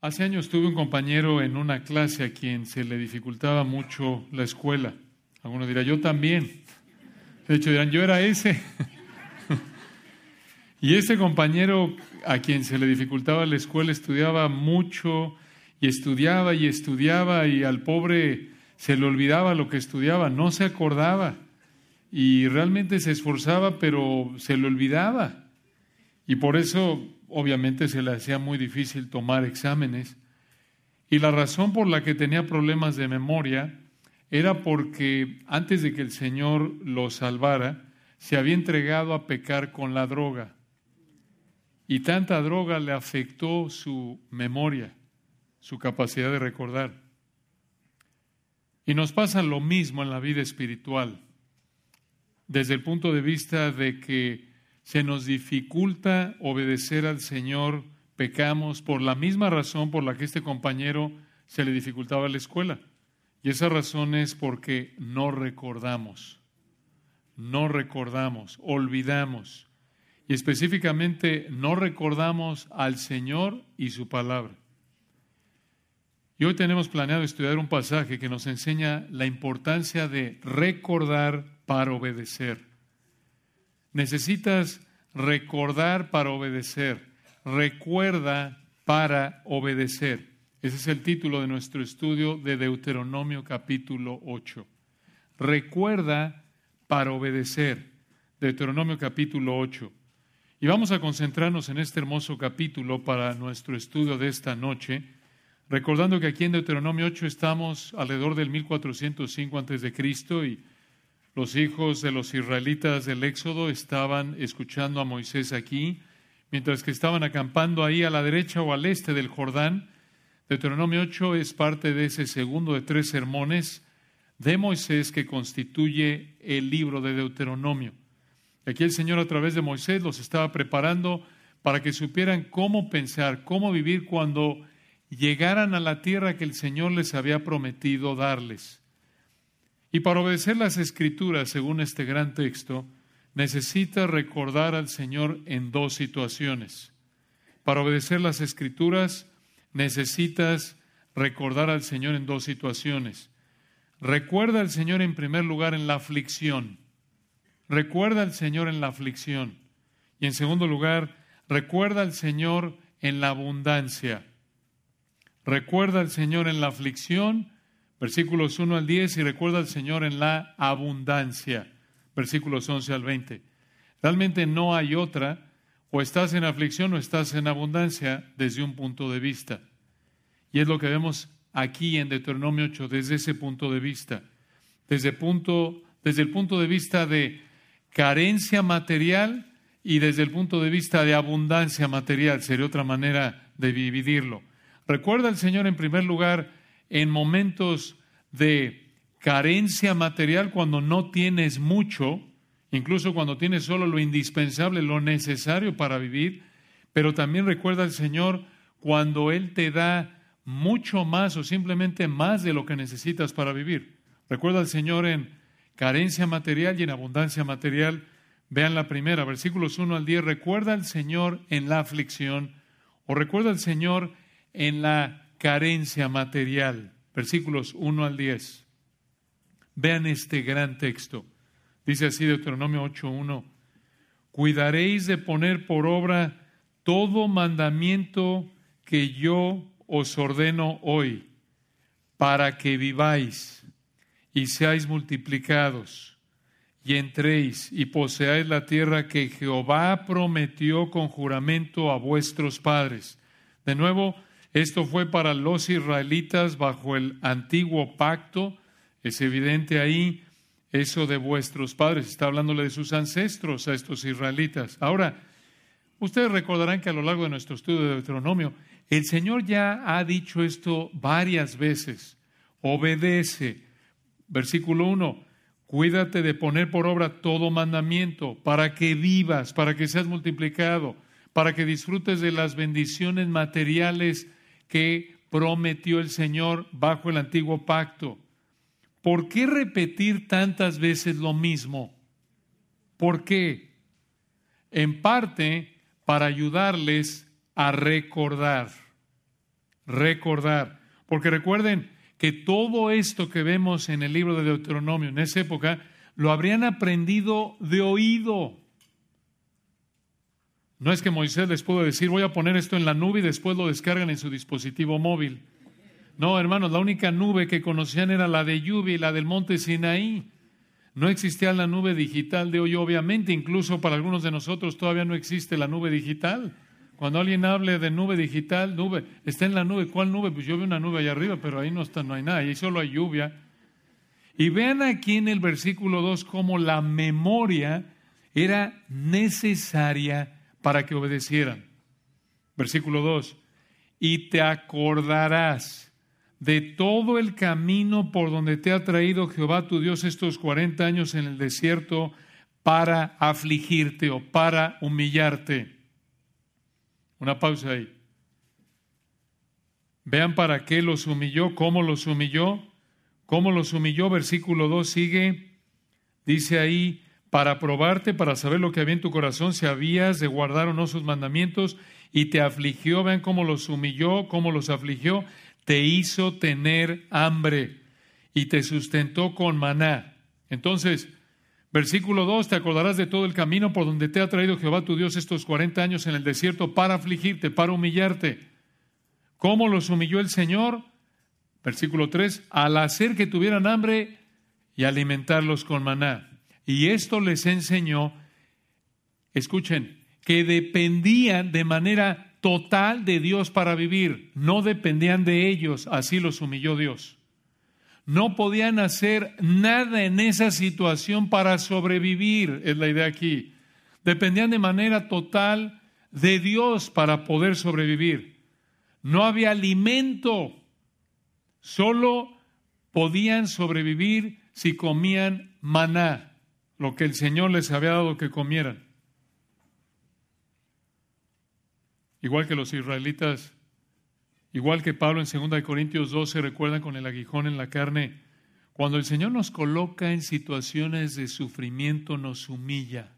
Hace años tuve un compañero en una clase a quien se le dificultaba mucho la escuela. Algunos dirán, yo también. De hecho, dirán, yo era ese. y ese compañero a quien se le dificultaba la escuela estudiaba mucho y estudiaba y estudiaba y al pobre se le olvidaba lo que estudiaba, no se acordaba y realmente se esforzaba, pero se le olvidaba. Y por eso obviamente se le hacía muy difícil tomar exámenes. Y la razón por la que tenía problemas de memoria era porque antes de que el Señor lo salvara, se había entregado a pecar con la droga. Y tanta droga le afectó su memoria, su capacidad de recordar. Y nos pasa lo mismo en la vida espiritual, desde el punto de vista de que se nos dificulta obedecer al Señor, pecamos por la misma razón por la que este compañero se le dificultaba la escuela. Y esa razón es porque no recordamos, no recordamos, olvidamos. Y específicamente no recordamos al Señor y su palabra. Y hoy tenemos planeado estudiar un pasaje que nos enseña la importancia de recordar para obedecer. Necesitas recordar para obedecer. Recuerda para obedecer. Ese es el título de nuestro estudio de Deuteronomio capítulo 8. Recuerda para obedecer. Deuteronomio capítulo 8. Y vamos a concentrarnos en este hermoso capítulo para nuestro estudio de esta noche, recordando que aquí en Deuteronomio 8 estamos alrededor del 1405 antes de Cristo y los hijos de los israelitas del Éxodo estaban escuchando a Moisés aquí, mientras que estaban acampando ahí a la derecha o al este del Jordán. Deuteronomio 8 es parte de ese segundo de tres sermones de Moisés que constituye el libro de Deuteronomio. Aquí el Señor a través de Moisés los estaba preparando para que supieran cómo pensar, cómo vivir cuando llegaran a la tierra que el Señor les había prometido darles. Y para obedecer las escrituras, según este gran texto, necesita recordar al Señor en dos situaciones. Para obedecer las escrituras, necesitas recordar al Señor en dos situaciones. Recuerda al Señor en primer lugar en la aflicción. Recuerda al Señor en la aflicción. Y en segundo lugar, recuerda al Señor en la abundancia. Recuerda al Señor en la aflicción versículos 1 al 10, y recuerda al Señor en la abundancia, versículos 11 al 20. Realmente no hay otra, o estás en aflicción o estás en abundancia desde un punto de vista. Y es lo que vemos aquí en Deuteronomio 8 desde ese punto de vista, desde, punto, desde el punto de vista de carencia material y desde el punto de vista de abundancia material, sería otra manera de dividirlo. Recuerda al Señor en primer lugar en momentos de carencia material, cuando no tienes mucho, incluso cuando tienes solo lo indispensable, lo necesario para vivir, pero también recuerda al Señor cuando Él te da mucho más o simplemente más de lo que necesitas para vivir. Recuerda al Señor en carencia material y en abundancia material. Vean la primera, versículos 1 al 10. Recuerda al Señor en la aflicción o recuerda al Señor en la carencia material. Versículos 1 al 10. Vean este gran texto. Dice así Deuteronomio 8.1. Cuidaréis de poner por obra todo mandamiento que yo os ordeno hoy, para que viváis y seáis multiplicados y entréis y poseáis la tierra que Jehová prometió con juramento a vuestros padres. De nuevo, esto fue para los israelitas bajo el antiguo pacto. Es evidente ahí eso de vuestros padres. Está hablándole de sus ancestros a estos israelitas. Ahora, ustedes recordarán que a lo largo de nuestro estudio de Deuteronomio, el Señor ya ha dicho esto varias veces. Obedece. Versículo 1. Cuídate de poner por obra todo mandamiento para que vivas, para que seas multiplicado, para que disfrutes de las bendiciones materiales que prometió el Señor bajo el antiguo pacto. ¿Por qué repetir tantas veces lo mismo? ¿Por qué? En parte para ayudarles a recordar. recordar. Porque recuerden que todo esto que vemos en el libro de Deuteronomio en esa época lo habrían aprendido de oído. No es que Moisés les pudo decir, voy a poner esto en la nube y después lo descargan en su dispositivo móvil. No, hermanos, la única nube que conocían era la de lluvia y la del monte Sinaí. No existía la nube digital de hoy, obviamente, incluso para algunos de nosotros todavía no existe la nube digital. Cuando alguien hable de nube digital, nube, está en la nube. ¿Cuál nube? Pues yo veo una nube allá arriba, pero ahí no está, no hay nada, ahí solo hay lluvia. Y vean aquí en el versículo 2 cómo la memoria era necesaria para que obedecieran. Versículo 2. Y te acordarás de todo el camino por donde te ha traído Jehová tu Dios estos 40 años en el desierto para afligirte o para humillarte. Una pausa ahí. Vean para qué los humilló, cómo los humilló, cómo los humilló. Versículo 2 sigue, dice ahí, para probarte, para saber lo que había en tu corazón, si habías de guardar o no sus mandamientos, y te afligió, vean cómo los humilló, cómo los afligió, te hizo tener hambre y te sustentó con maná. Entonces, versículo 2, te acordarás de todo el camino por donde te ha traído Jehová tu Dios estos 40 años en el desierto para afligirte, para humillarte. ¿Cómo los humilló el Señor? Versículo 3, al hacer que tuvieran hambre y alimentarlos con maná. Y esto les enseñó, escuchen, que dependían de manera total de Dios para vivir, no dependían de ellos, así los humilló Dios. No podían hacer nada en esa situación para sobrevivir, es la idea aquí. Dependían de manera total de Dios para poder sobrevivir. No había alimento, solo podían sobrevivir si comían maná lo que el Señor les había dado que comieran. Igual que los israelitas, igual que Pablo en 2 Corintios 12 recuerdan con el aguijón en la carne, cuando el Señor nos coloca en situaciones de sufrimiento, nos humilla.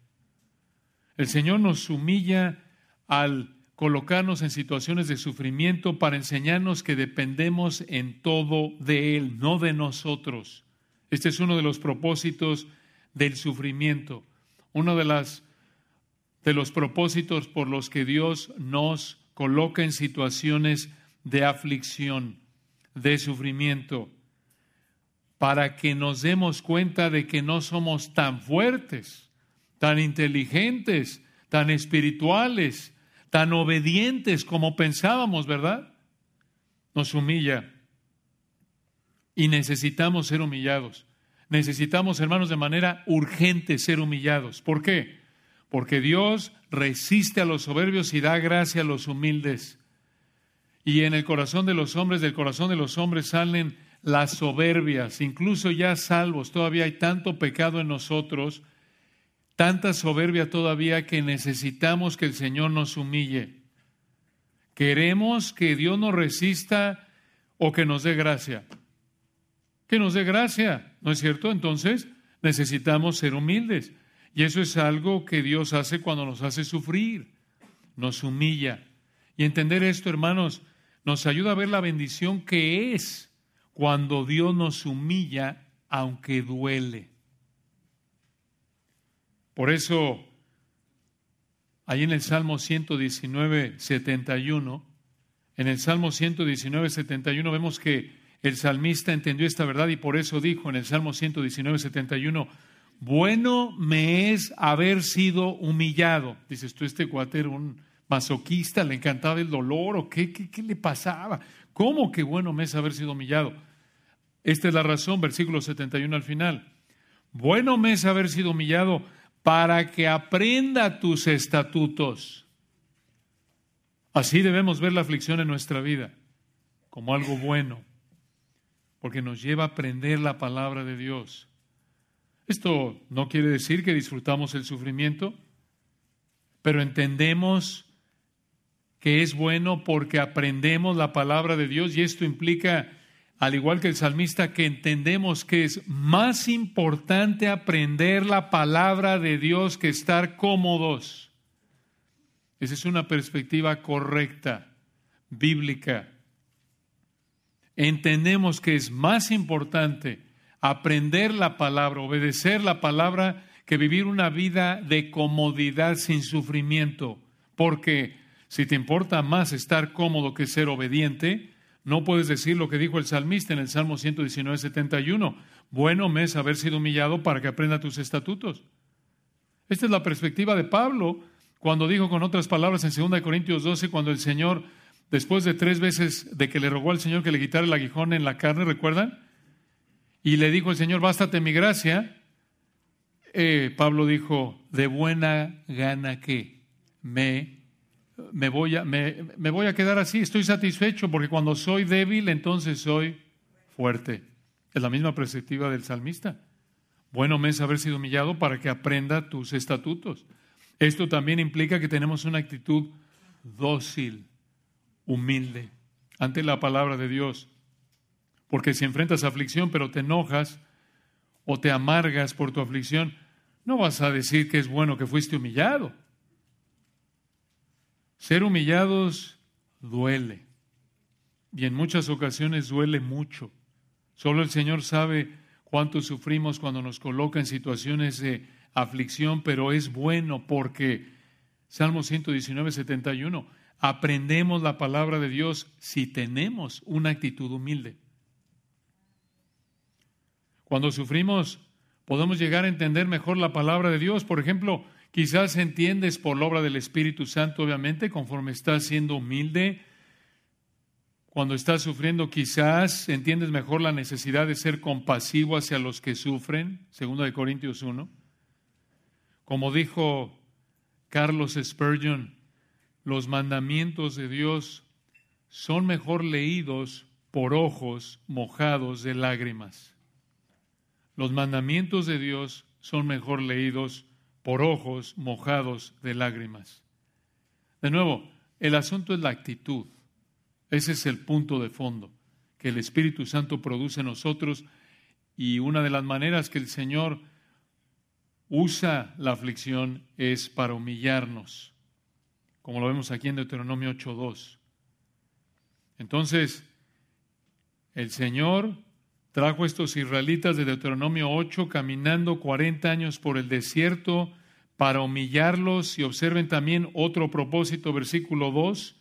El Señor nos humilla al colocarnos en situaciones de sufrimiento para enseñarnos que dependemos en todo de Él, no de nosotros. Este es uno de los propósitos del sufrimiento. Uno de, las, de los propósitos por los que Dios nos coloca en situaciones de aflicción, de sufrimiento, para que nos demos cuenta de que no somos tan fuertes, tan inteligentes, tan espirituales, tan obedientes como pensábamos, ¿verdad? Nos humilla y necesitamos ser humillados necesitamos, hermanos, de manera urgente ser humillados. ¿Por qué? Porque Dios resiste a los soberbios y da gracia a los humildes. Y en el corazón de los hombres, del corazón de los hombres salen las soberbias, incluso ya salvos, todavía hay tanto pecado en nosotros, tanta soberbia todavía que necesitamos que el Señor nos humille. Queremos que Dios nos resista o que nos dé gracia que nos dé gracia, ¿no es cierto? Entonces necesitamos ser humildes. Y eso es algo que Dios hace cuando nos hace sufrir, nos humilla. Y entender esto, hermanos, nos ayuda a ver la bendición que es cuando Dios nos humilla, aunque duele. Por eso, ahí en el Salmo 119, 71, en el Salmo 119, 71 vemos que el salmista entendió esta verdad y por eso dijo en el Salmo 119, 71, bueno me es haber sido humillado. Dices tú, este cuate un masoquista, le encantaba el dolor o qué, qué, qué le pasaba. ¿Cómo que bueno me es haber sido humillado? Esta es la razón, versículo 71 al final. Bueno me es haber sido humillado para que aprenda tus estatutos. Así debemos ver la aflicción en nuestra vida, como algo bueno porque nos lleva a aprender la palabra de Dios. Esto no quiere decir que disfrutamos el sufrimiento, pero entendemos que es bueno porque aprendemos la palabra de Dios y esto implica, al igual que el salmista, que entendemos que es más importante aprender la palabra de Dios que estar cómodos. Esa es una perspectiva correcta, bíblica. Entendemos que es más importante aprender la palabra, obedecer la palabra, que vivir una vida de comodidad sin sufrimiento. Porque si te importa más estar cómodo que ser obediente, no puedes decir lo que dijo el salmista en el Salmo 119, 71. Bueno me es haber sido humillado para que aprenda tus estatutos. Esta es la perspectiva de Pablo cuando dijo con otras palabras en 2 Corintios 12, cuando el Señor, después de tres veces de que le rogó al Señor que le quitara el aguijón en la carne, ¿recuerdan? Y le dijo el Señor, bástate mi gracia. Eh, Pablo dijo, de buena gana que me, me, voy a, me, me voy a quedar así, estoy satisfecho porque cuando soy débil entonces soy fuerte. Es la misma perspectiva del salmista. Bueno me es haber sido humillado para que aprenda tus estatutos. Esto también implica que tenemos una actitud dócil, humilde, ante la palabra de Dios. Porque si enfrentas aflicción pero te enojas o te amargas por tu aflicción, no vas a decir que es bueno que fuiste humillado. Ser humillados duele. Y en muchas ocasiones duele mucho. Solo el Señor sabe cuánto sufrimos cuando nos coloca en situaciones de aflicción, pero es bueno porque Salmo 119, 71, aprendemos la palabra de Dios si tenemos una actitud humilde. Cuando sufrimos, podemos llegar a entender mejor la palabra de Dios. Por ejemplo, quizás entiendes por la obra del Espíritu Santo, obviamente, conforme estás siendo humilde, cuando estás sufriendo, quizás entiendes mejor la necesidad de ser compasivo hacia los que sufren, segundo de Corintios 1. Como dijo Carlos Spurgeon, los mandamientos de Dios son mejor leídos por ojos mojados de lágrimas. Los mandamientos de Dios son mejor leídos por ojos mojados de lágrimas. De nuevo, el asunto es la actitud. Ese es el punto de fondo que el Espíritu Santo produce en nosotros y una de las maneras que el Señor usa la aflicción es para humillarnos, como lo vemos aquí en Deuteronomio 8.2. Entonces, el Señor trajo a estos israelitas de Deuteronomio 8 caminando 40 años por el desierto para humillarlos y observen también otro propósito, versículo 2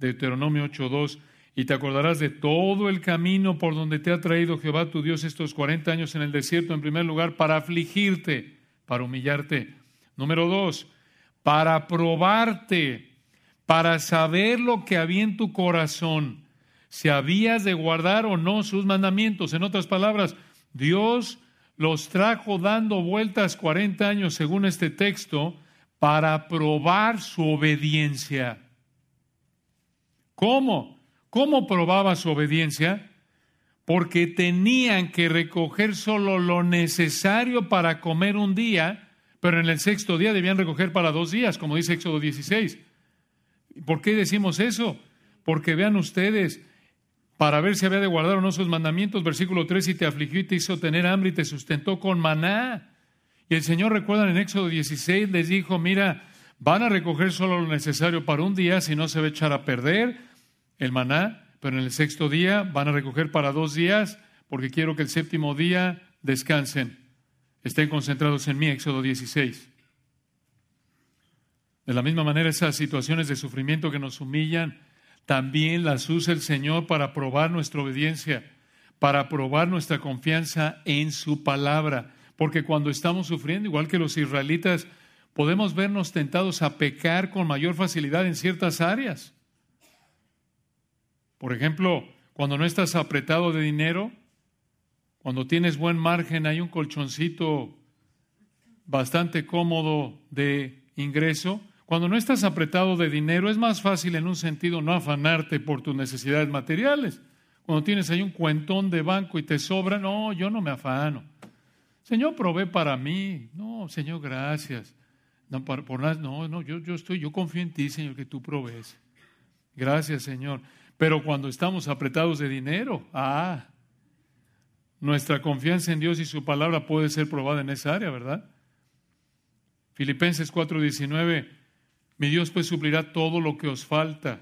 Deuteronomio 8.2, y te acordarás de todo el camino por donde te ha traído Jehová tu Dios estos 40 años en el desierto, en primer lugar, para afligirte, para humillarte. Número dos, para probarte, para saber lo que había en tu corazón, si habías de guardar o no sus mandamientos. En otras palabras, Dios los trajo dando vueltas 40 años, según este texto, para probar su obediencia. ¿Cómo? ¿Cómo probaba su obediencia? Porque tenían que recoger solo lo necesario para comer un día, pero en el sexto día debían recoger para dos días, como dice Éxodo 16. ¿Por qué decimos eso? Porque vean ustedes, para ver si había de guardar o no sus mandamientos, versículo 3, y te afligió y te hizo tener hambre y te sustentó con maná. Y el Señor, recuerdan en Éxodo 16, les dijo, mira, van a recoger solo lo necesario para un día, si no se va a echar a perder el maná, pero en el sexto día van a recoger para dos días, porque quiero que el séptimo día descansen, estén concentrados en mí, Éxodo 16. De la misma manera, esas situaciones de sufrimiento que nos humillan, también las usa el Señor para probar nuestra obediencia, para probar nuestra confianza en su palabra. Porque cuando estamos sufriendo, igual que los israelitas, podemos vernos tentados a pecar con mayor facilidad en ciertas áreas. Por ejemplo, cuando no estás apretado de dinero, cuando tienes buen margen, hay un colchoncito bastante cómodo de ingreso. Cuando no estás apretado de dinero, es más fácil en un sentido no afanarte por tus necesidades materiales. Cuando tienes ahí un cuentón de banco y te sobra, no, yo no me afano. Señor, provee para mí. No, Señor, gracias. No, por, no, no, yo, yo estoy, yo confío en ti, Señor, que tú provees. Gracias, Señor. Pero cuando estamos apretados de dinero, ah, nuestra confianza en Dios y su palabra puede ser probada en esa área, ¿verdad? Filipenses 4:19, mi Dios pues suplirá todo lo que os falta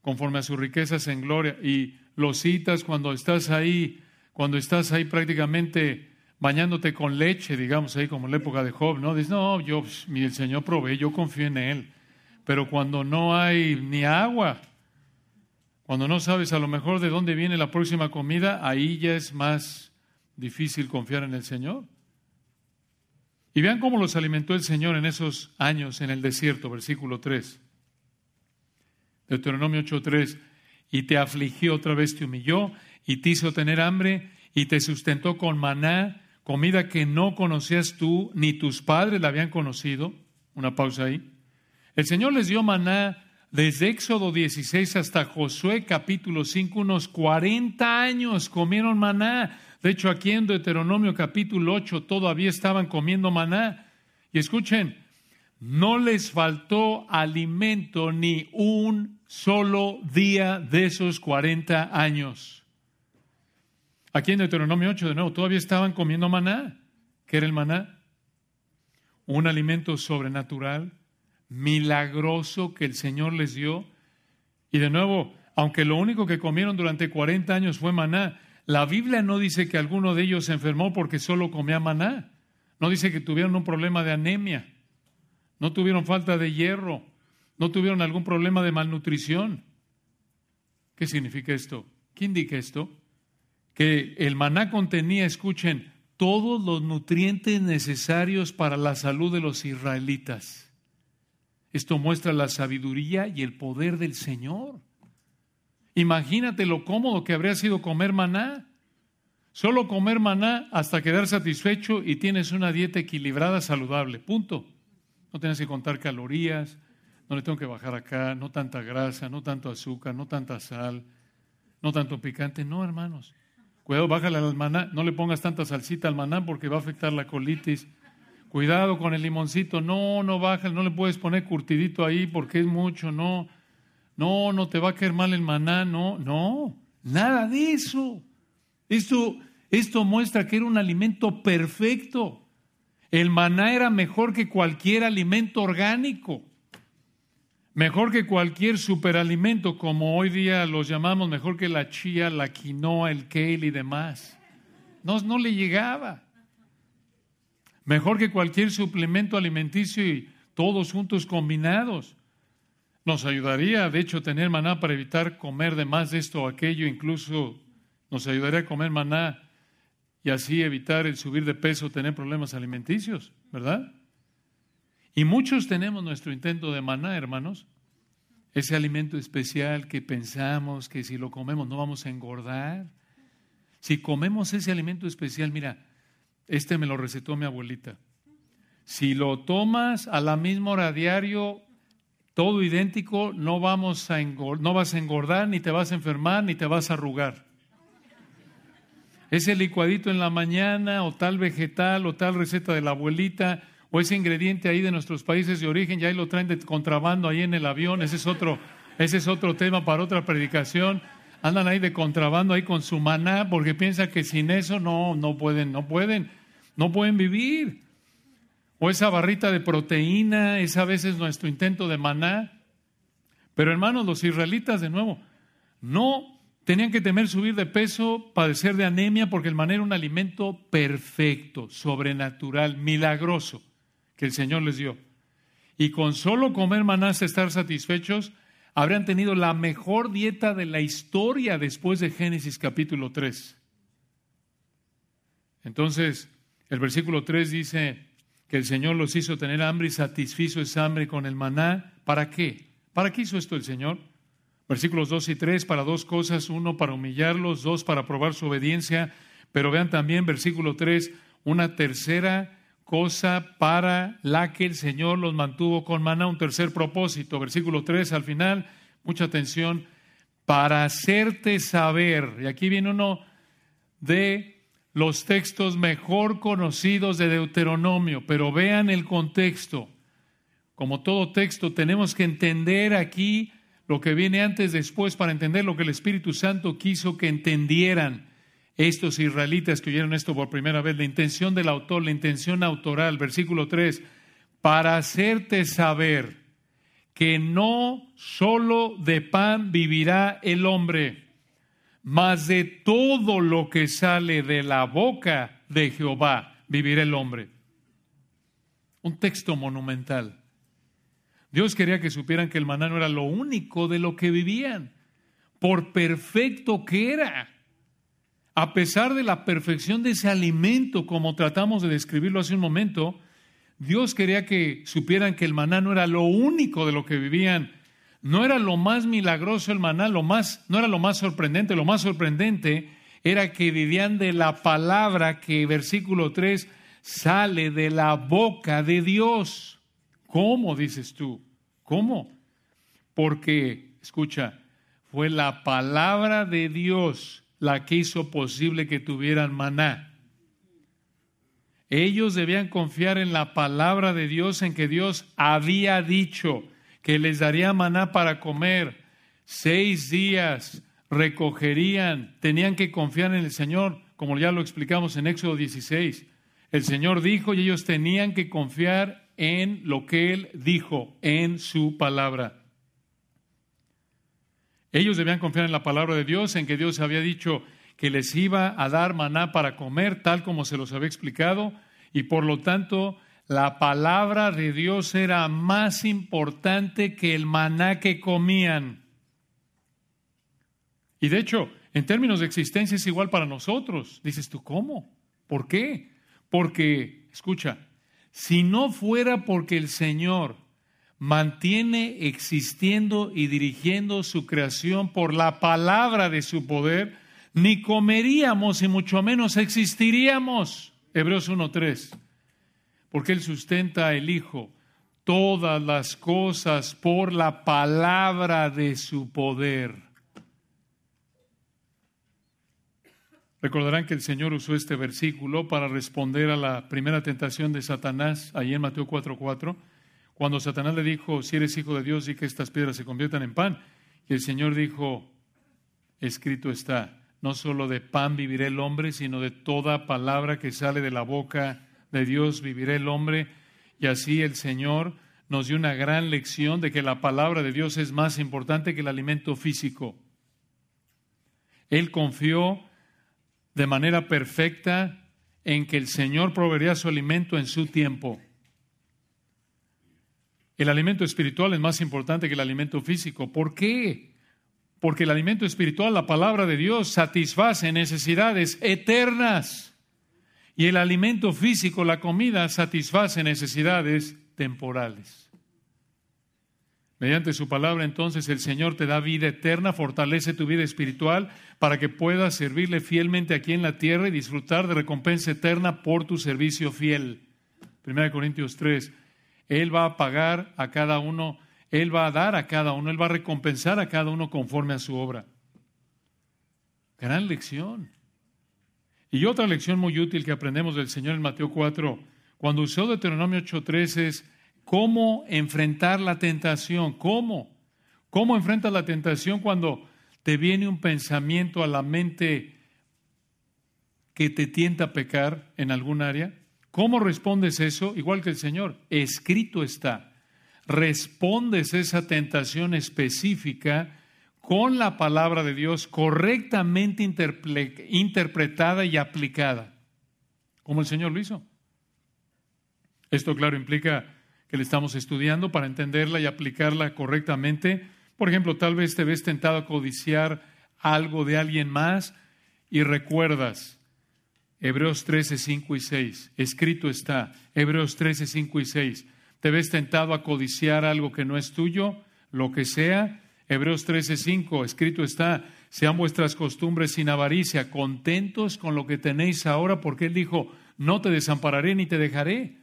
conforme a sus riquezas en gloria. Y lo citas cuando estás ahí, cuando estás ahí prácticamente bañándote con leche, digamos ahí como en la época de Job, ¿no? Dices, no, yo, el Señor provee, yo confío en Él. Pero cuando no hay ni agua, cuando no sabes a lo mejor de dónde viene la próxima comida, ahí ya es más difícil confiar en el Señor. Y vean cómo los alimentó el Señor en esos años en el desierto, versículo 3. Deuteronomio 8:3. Y te afligió otra vez, te humilló, y te hizo tener hambre, y te sustentó con maná, comida que no conocías tú, ni tus padres la habían conocido. Una pausa ahí. El Señor les dio maná desde Éxodo 16 hasta Josué capítulo 5, unos 40 años comieron maná. De hecho, aquí en Deuteronomio capítulo 8 todavía estaban comiendo maná. Y escuchen, no les faltó alimento ni un solo día de esos 40 años. Aquí en Deuteronomio 8, de nuevo, todavía estaban comiendo maná. ¿Qué era el maná? Un alimento sobrenatural, milagroso que el Señor les dio. Y de nuevo, aunque lo único que comieron durante 40 años fue maná, la Biblia no dice que alguno de ellos se enfermó porque solo comía maná. No dice que tuvieron un problema de anemia. No tuvieron falta de hierro. No tuvieron algún problema de malnutrición. ¿Qué significa esto? ¿Qué indica esto? que el maná contenía, escuchen, todos los nutrientes necesarios para la salud de los israelitas. Esto muestra la sabiduría y el poder del Señor. Imagínate lo cómodo que habría sido comer maná. Solo comer maná hasta quedar satisfecho y tienes una dieta equilibrada, saludable. Punto. No tienes que contar calorías, no le tengo que bajar acá, no tanta grasa, no tanto azúcar, no tanta sal, no tanto picante. No, hermanos. Cuidado, bájale al maná, no le pongas tanta salsita al maná porque va a afectar la colitis. Cuidado con el limoncito, no, no baja, no le puedes poner curtidito ahí porque es mucho, no. No, no te va a caer mal el maná, no, no, nada de eso. Esto, esto muestra que era un alimento perfecto. El maná era mejor que cualquier alimento orgánico. Mejor que cualquier superalimento, como hoy día los llamamos, mejor que la chía, la quinoa, el kale y demás. No, no le llegaba. Mejor que cualquier suplemento alimenticio y todos juntos combinados. Nos ayudaría, de hecho, tener maná para evitar comer de más de esto o aquello, incluso nos ayudaría a comer maná y así evitar el subir de peso, tener problemas alimenticios, ¿verdad? Y muchos tenemos nuestro intento de maná, hermanos. Ese alimento especial que pensamos que si lo comemos no vamos a engordar. Si comemos ese alimento especial, mira, este me lo recetó mi abuelita. Si lo tomas a la misma hora diario, todo idéntico, no, vamos a no vas a engordar, ni te vas a enfermar, ni te vas a arrugar. Ese licuadito en la mañana, o tal vegetal, o tal receta de la abuelita, o ese ingrediente ahí de nuestros países de origen, ya ahí lo traen de contrabando ahí en el avión, ese es otro, ese es otro tema para otra predicación. Andan ahí de contrabando ahí con su maná porque piensan que sin eso no, no pueden, no pueden, no pueden vivir. O esa barrita de proteína, esa a veces nuestro intento de maná. Pero hermanos, los israelitas de nuevo, no tenían que temer subir de peso, padecer de anemia, porque el maná era un alimento perfecto, sobrenatural, milagroso que el Señor les dio. Y con solo comer maná estar satisfechos, habrían tenido la mejor dieta de la historia después de Génesis capítulo 3. Entonces, el versículo 3 dice que el Señor los hizo tener hambre y satisfizo esa hambre con el maná. ¿Para qué? ¿Para qué hizo esto el Señor? Versículos 2 y 3, para dos cosas, uno para humillarlos, dos para probar su obediencia, pero vean también versículo 3, una tercera cosa para la que el Señor los mantuvo con maná. Un tercer propósito, versículo 3 al final, mucha atención, para hacerte saber, y aquí viene uno de los textos mejor conocidos de Deuteronomio, pero vean el contexto. Como todo texto, tenemos que entender aquí lo que viene antes, después, para entender lo que el Espíritu Santo quiso que entendieran estos israelitas que oyeron esto por primera vez, la intención del autor, la intención autoral, versículo 3, para hacerte saber que no solo de pan vivirá el hombre, mas de todo lo que sale de la boca de Jehová vivirá el hombre. Un texto monumental. Dios quería que supieran que el maná no era lo único de lo que vivían, por perfecto que era. A pesar de la perfección de ese alimento, como tratamos de describirlo hace un momento, Dios quería que supieran que el maná no era lo único de lo que vivían, no era lo más milagroso el maná, lo más, no era lo más sorprendente, lo más sorprendente era que vivían de la palabra que, versículo 3, sale de la boca de Dios. ¿Cómo dices tú? ¿Cómo? Porque, escucha, fue la palabra de Dios la que hizo posible que tuvieran maná. Ellos debían confiar en la palabra de Dios, en que Dios había dicho que les daría maná para comer. Seis días recogerían, tenían que confiar en el Señor, como ya lo explicamos en Éxodo 16. El Señor dijo y ellos tenían que confiar en lo que Él dijo, en su palabra. Ellos debían confiar en la palabra de Dios, en que Dios había dicho que les iba a dar maná para comer, tal como se los había explicado, y por lo tanto la palabra de Dios era más importante que el maná que comían. Y de hecho, en términos de existencia es igual para nosotros. Dices tú, ¿cómo? ¿Por qué? Porque, escucha, si no fuera porque el Señor mantiene existiendo y dirigiendo su creación por la palabra de su poder, ni comeríamos y mucho menos existiríamos. Hebreos 1.3. Porque Él sustenta el Hijo todas las cosas por la palabra de su poder. Recordarán que el Señor usó este versículo para responder a la primera tentación de Satanás, ahí en Mateo 4:4, cuando Satanás le dijo, si eres hijo de Dios, y que estas piedras se conviertan en pan. Y el Señor dijo, escrito está, no solo de pan vivirá el hombre, sino de toda palabra que sale de la boca de Dios vivirá el hombre. Y así el Señor nos dio una gran lección de que la palabra de Dios es más importante que el alimento físico. Él confió de manera perfecta en que el Señor proveería su alimento en su tiempo. El alimento espiritual es más importante que el alimento físico. ¿Por qué? Porque el alimento espiritual, la palabra de Dios, satisface necesidades eternas. Y el alimento físico, la comida, satisface necesidades temporales. Mediante su palabra entonces el Señor te da vida eterna, fortalece tu vida espiritual para que puedas servirle fielmente aquí en la tierra y disfrutar de recompensa eterna por tu servicio fiel. 1 Corintios 3. Él va a pagar a cada uno, Él va a dar a cada uno, Él va a recompensar a cada uno conforme a su obra. Gran lección. Y otra lección muy útil que aprendemos del Señor en Mateo 4, cuando usó Deuteronomio 8.3 es cómo enfrentar la tentación, cómo, cómo enfrentas la tentación cuando te viene un pensamiento a la mente que te tienta a pecar en algún área. ¿Cómo respondes eso? Igual que el Señor, escrito está. Respondes esa tentación específica con la palabra de Dios correctamente interpretada y aplicada, como el Señor lo hizo. Esto, claro, implica que le estamos estudiando para entenderla y aplicarla correctamente. Por ejemplo, tal vez te ves tentado a codiciar algo de alguien más y recuerdas Hebreos 13, 5 y 6. Escrito está, Hebreos 13, 5 y 6. Te ves tentado a codiciar algo que no es tuyo, lo que sea. Hebreos 13, 5. Escrito está, sean vuestras costumbres sin avaricia, contentos con lo que tenéis ahora, porque Él dijo, no te desampararé ni te dejaré.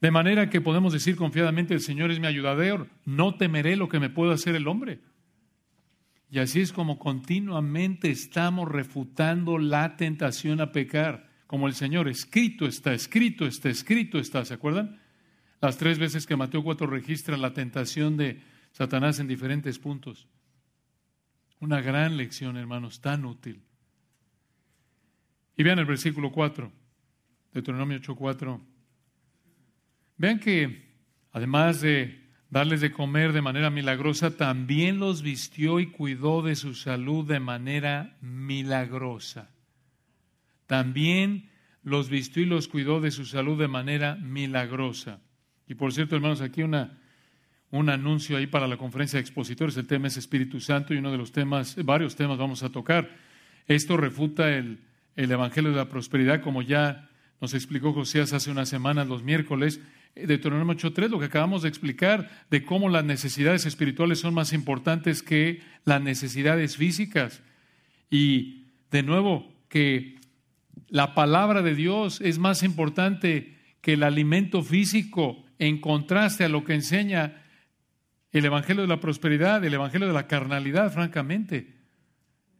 De manera que podemos decir confiadamente, el Señor es mi ayudador, no temeré lo que me pueda hacer el hombre. Y así es como continuamente estamos refutando la tentación a pecar, como el Señor, escrito está, escrito está, escrito está, ¿se acuerdan? Las tres veces que Mateo 4 registra la tentación de Satanás en diferentes puntos. Una gran lección, hermanos, tan útil. Y vean el versículo 4, Deuteronomio 8, 4. Vean que además de darles de comer de manera milagrosa, también los vistió y cuidó de su salud de manera milagrosa. También los vistió y los cuidó de su salud de manera milagrosa. Y por cierto, hermanos, aquí una, un anuncio ahí para la conferencia de expositores. El tema es Espíritu Santo y uno de los temas, varios temas vamos a tocar. Esto refuta el, el Evangelio de la Prosperidad, como ya nos explicó Josías hace unas semanas, los miércoles. Deuteronomio 8.3, lo que acabamos de explicar de cómo las necesidades espirituales son más importantes que las necesidades físicas. Y de nuevo, que la palabra de Dios es más importante que el alimento físico en contraste a lo que enseña el Evangelio de la Prosperidad, el Evangelio de la carnalidad, francamente.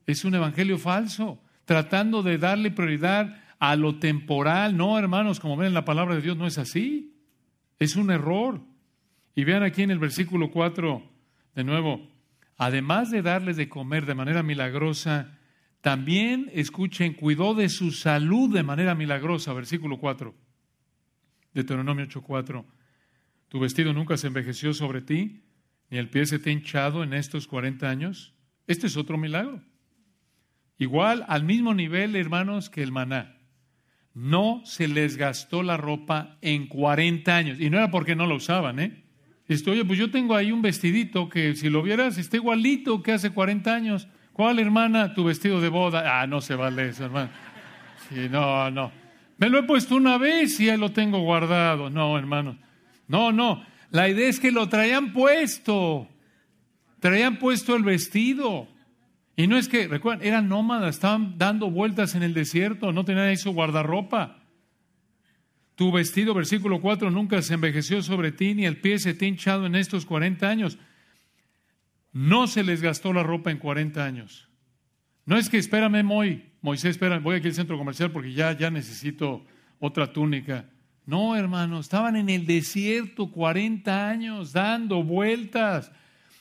Es un Evangelio falso, tratando de darle prioridad a lo temporal. No, hermanos, como ven en la palabra de Dios, no es así. Es un error. Y vean aquí en el versículo 4, de nuevo, además de darles de comer de manera milagrosa, también, escuchen, cuidó de su salud de manera milagrosa, versículo 4, Deuteronomio 8:4. Tu vestido nunca se envejeció sobre ti, ni el pie se te ha hinchado en estos 40 años. Este es otro milagro. Igual, al mismo nivel, hermanos, que el maná no se les gastó la ropa en 40 años. Y no era porque no lo usaban, ¿eh? Esto, oye, pues yo tengo ahí un vestidito que si lo vieras está igualito que hace 40 años. ¿Cuál hermana? Tu vestido de boda. Ah, no se vale eso, hermano. Sí, no, no. Me lo he puesto una vez y ya lo tengo guardado. No, hermano. No, no. La idea es que lo traían puesto. Traían puesto el vestido. Y no es que, recuerden, eran nómadas, estaban dando vueltas en el desierto, no tenían ahí su guardarropa. Tu vestido, versículo 4, nunca se envejeció sobre ti, ni el pie se te ha hinchado en estos 40 años. No se les gastó la ropa en 40 años. No es que espérame, Moy, Moisés, espera, voy aquí al centro comercial porque ya, ya necesito otra túnica. No, hermano, estaban en el desierto 40 años dando vueltas.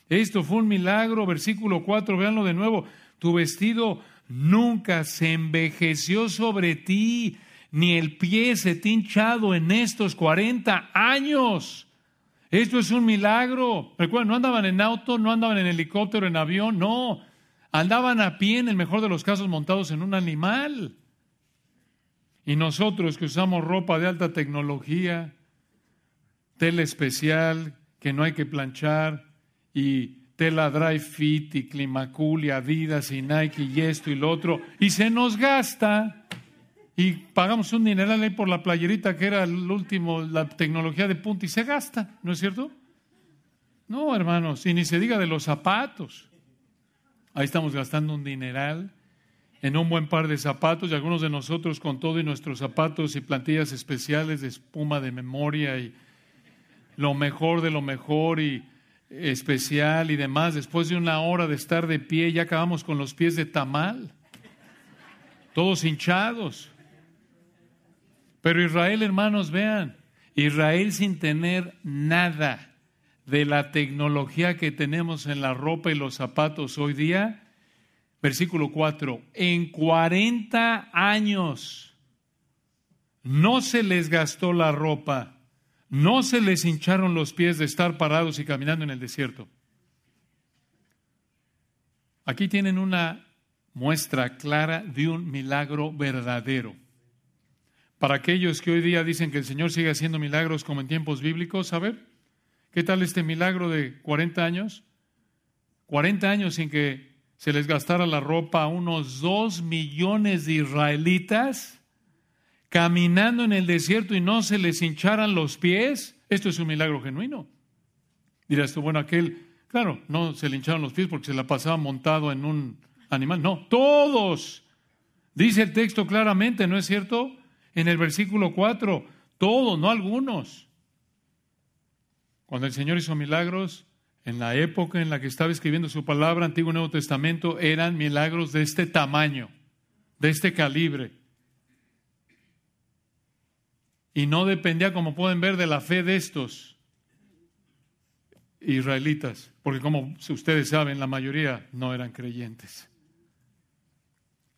Esto fue un milagro, versículo 4, véanlo de nuevo. Tu vestido nunca se envejeció sobre ti, ni el pie se te hinchado en estos 40 años. Esto es un milagro. Recuerden, no andaban en auto, no andaban en helicóptero, en avión, no. Andaban a pie, en el mejor de los casos, montados en un animal. Y nosotros que usamos ropa de alta tecnología, tela especial, que no hay que planchar, y tela dry fit, y Climacool, y Adidas, y Nike, y esto y lo otro, y se nos gasta y pagamos un dineral ahí por la playerita que era el último, la tecnología de punta y se gasta, ¿no es cierto? No, hermanos, y ni se diga de los zapatos. Ahí estamos gastando un dineral en un buen par de zapatos y algunos de nosotros con todo y nuestros zapatos y plantillas especiales de espuma de memoria y lo mejor de lo mejor y especial y demás. Después de una hora de estar de pie ya acabamos con los pies de tamal, todos hinchados. Pero Israel, hermanos, vean, Israel sin tener nada de la tecnología que tenemos en la ropa y los zapatos hoy día, versículo 4, en 40 años no se les gastó la ropa, no se les hincharon los pies de estar parados y caminando en el desierto. Aquí tienen una muestra clara de un milagro verdadero. Para aquellos que hoy día dicen que el Señor sigue haciendo milagros como en tiempos bíblicos, a ver, ¿qué tal este milagro de 40 años? 40 años sin que se les gastara la ropa a unos dos millones de israelitas caminando en el desierto y no se les hincharan los pies. Esto es un milagro genuino. Dirás tú, bueno, aquel, claro, no se le hincharon los pies porque se la pasaba montado en un animal. No, todos. Dice el texto claramente, ¿no es cierto? En el versículo 4, todos, no algunos. Cuando el Señor hizo milagros, en la época en la que estaba escribiendo su palabra, Antiguo y Nuevo Testamento, eran milagros de este tamaño, de este calibre. Y no dependía, como pueden ver, de la fe de estos israelitas, porque como ustedes saben, la mayoría no eran creyentes.